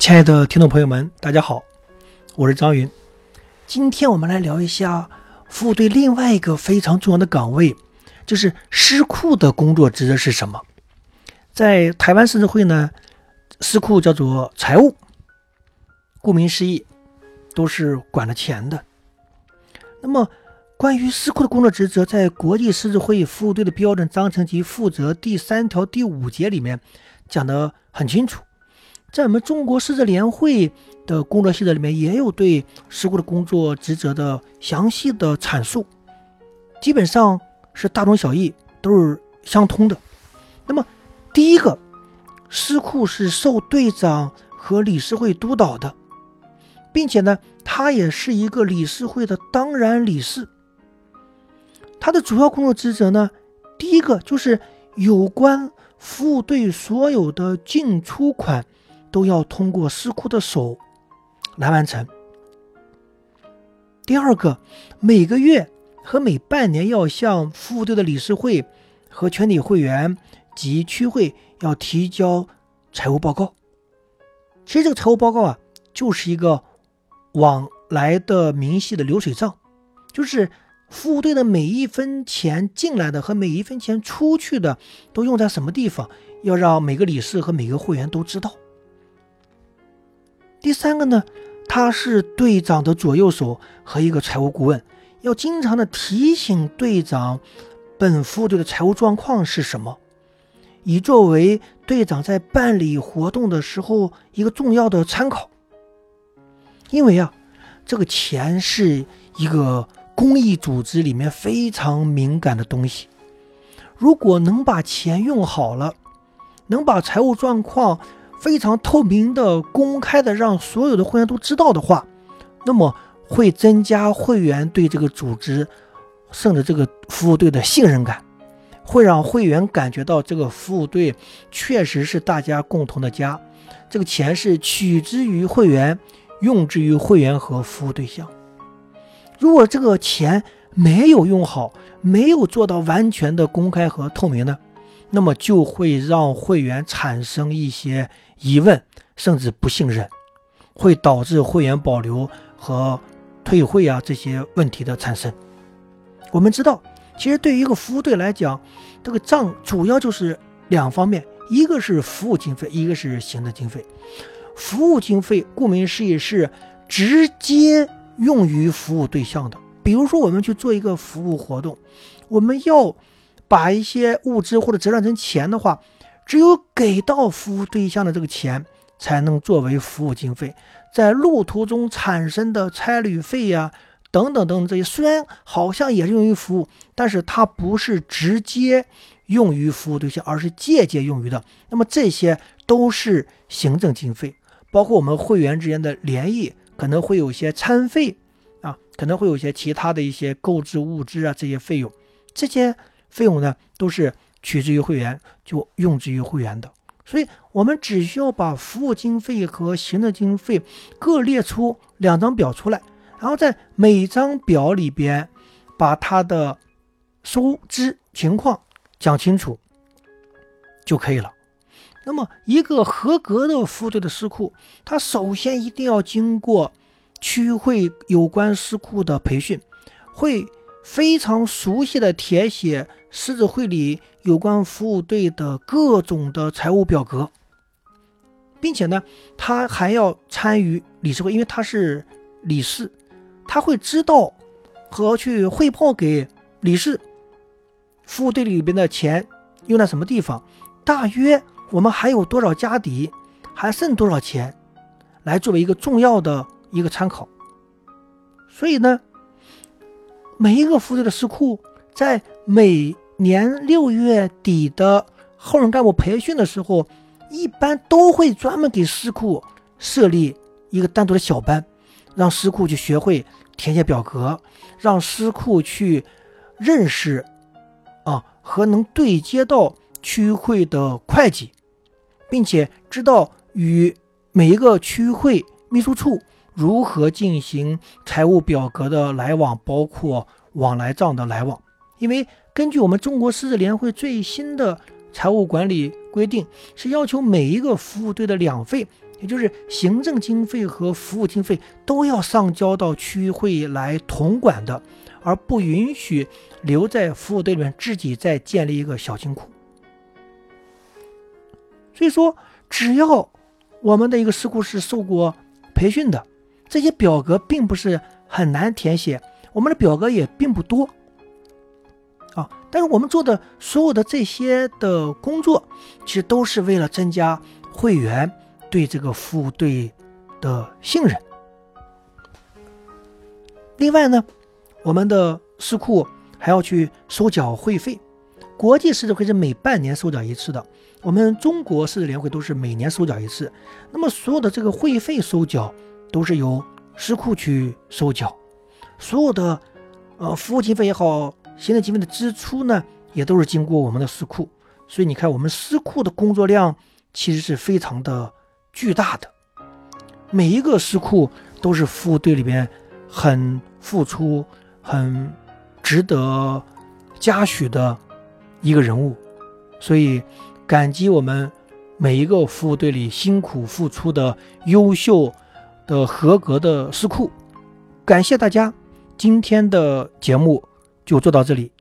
亲爱的听众朋友们，大家好，我是张云。今天我们来聊一下服务队另外一个非常重要的岗位，就是司库的工作职责是什么？在台湾狮子会呢，司库叫做财务，顾名思义，都是管了钱的。那么，关于司库的工作职责，在国际狮子会服务队的标准章程及负责第三条第五节里面讲得很清楚。在我们中国狮子联会的工作细则里面，也有对施库的工作职责的详细的阐述，基本上是大同小异，都是相通的。那么，第一个，施库是受队长和理事会督导的，并且呢，他也是一个理事会的当然理事。他的主要工作职责呢，第一个就是有关服务队所有的进出款。都要通过司库的手来完成。第二个，每个月和每半年要向服务队的理事会和全体会员及区会要提交财务报告。其实这个财务报告啊，就是一个往来的明细的流水账，就是服务队的每一分钱进来的和每一分钱出去的都用在什么地方，要让每个理事和每个会员都知道。第三个呢，他是队长的左右手和一个财务顾问，要经常的提醒队长本副队的财务状况是什么，以作为队长在办理活动的时候一个重要的参考。因为啊，这个钱是一个公益组织里面非常敏感的东西，如果能把钱用好了，能把财务状况。非常透明的、公开的，让所有的会员都知道的话，那么会增加会员对这个组织，甚至这个服务队的信任感，会让会员感觉到这个服务队确实是大家共同的家。这个钱是取之于会员，用之于会员和服务对象。如果这个钱没有用好，没有做到完全的公开和透明呢？那么就会让会员产生一些疑问，甚至不信任，会导致会员保留和退会啊这些问题的产生。我们知道，其实对于一个服务队来讲，这个账主要就是两方面，一个是服务经费，一个是行政经费。服务经费顾名思义是直接用于服务对象的，比如说我们去做一个服务活动，我们要。把一些物资或者折算成钱的话，只有给到服务对象的这个钱才能作为服务经费。在路途中产生的差旅费呀，等等等等这些，虽然好像也是用于服务，但是它不是直接用于服务对象，而是间接用于的。那么这些都是行政经费，包括我们会员之间的联谊，可能会有一些餐费啊，可能会有一些其他的一些购置物资啊这些费用，这些。费用呢，都是取之于会员，就用之于会员的。所以，我们只需要把服务经费和行政经费各列出两张表出来，然后在每张表里边把它的收支情况讲清楚就可以了。那么，一个合格的服务队的司库，它首先一定要经过区会有关司库的培训，会非常熟悉的填写。狮子会里有关服务队的各种的财务表格，并且呢，他还要参与理事会，因为他是理事，他会知道和去汇报给理事，服务队里边的钱用在什么地方，大约我们还有多少家底，还剩多少钱，来作为一个重要的一个参考。所以呢，每一个服务队的司库在每年六月底的后任干部培训的时候，一般都会专门给司库设立一个单独的小班，让司库去学会填写表格，让司库去认识啊和能对接到区会的会计，并且知道与每一个区会秘书处如何进行财务表格的来往，包括往来账的来往，因为。根据我们中国狮子联会最新的财务管理规定，是要求每一个服务队的两费也就是行政经费和服务经费都要上交到区域会来统管的，而不允许留在服务队里面自己再建立一个小金库。所以说，只要我们的一个师库是受过培训的，这些表格并不是很难填写，我们的表格也并不多啊。但是我们做的所有的这些的工作，其实都是为了增加会员。对这个服务队的信任。另外呢，我们的师库还要去收缴会费。国际狮子会是每半年收缴一次的，我们中国狮子联会都是每年收缴一次。那么所有的这个会费收缴都是由司库去收缴，所有的呃服务经费也好，行政经费的支出呢，也都是经过我们的司库。所以你看，我们司库的工作量其实是非常的。巨大的每一个司库都是服务队里边很付出、很值得嘉许的一个人物，所以感激我们每一个服务队里辛苦付出的优秀的合格的私库，感谢大家，今天的节目就做到这里。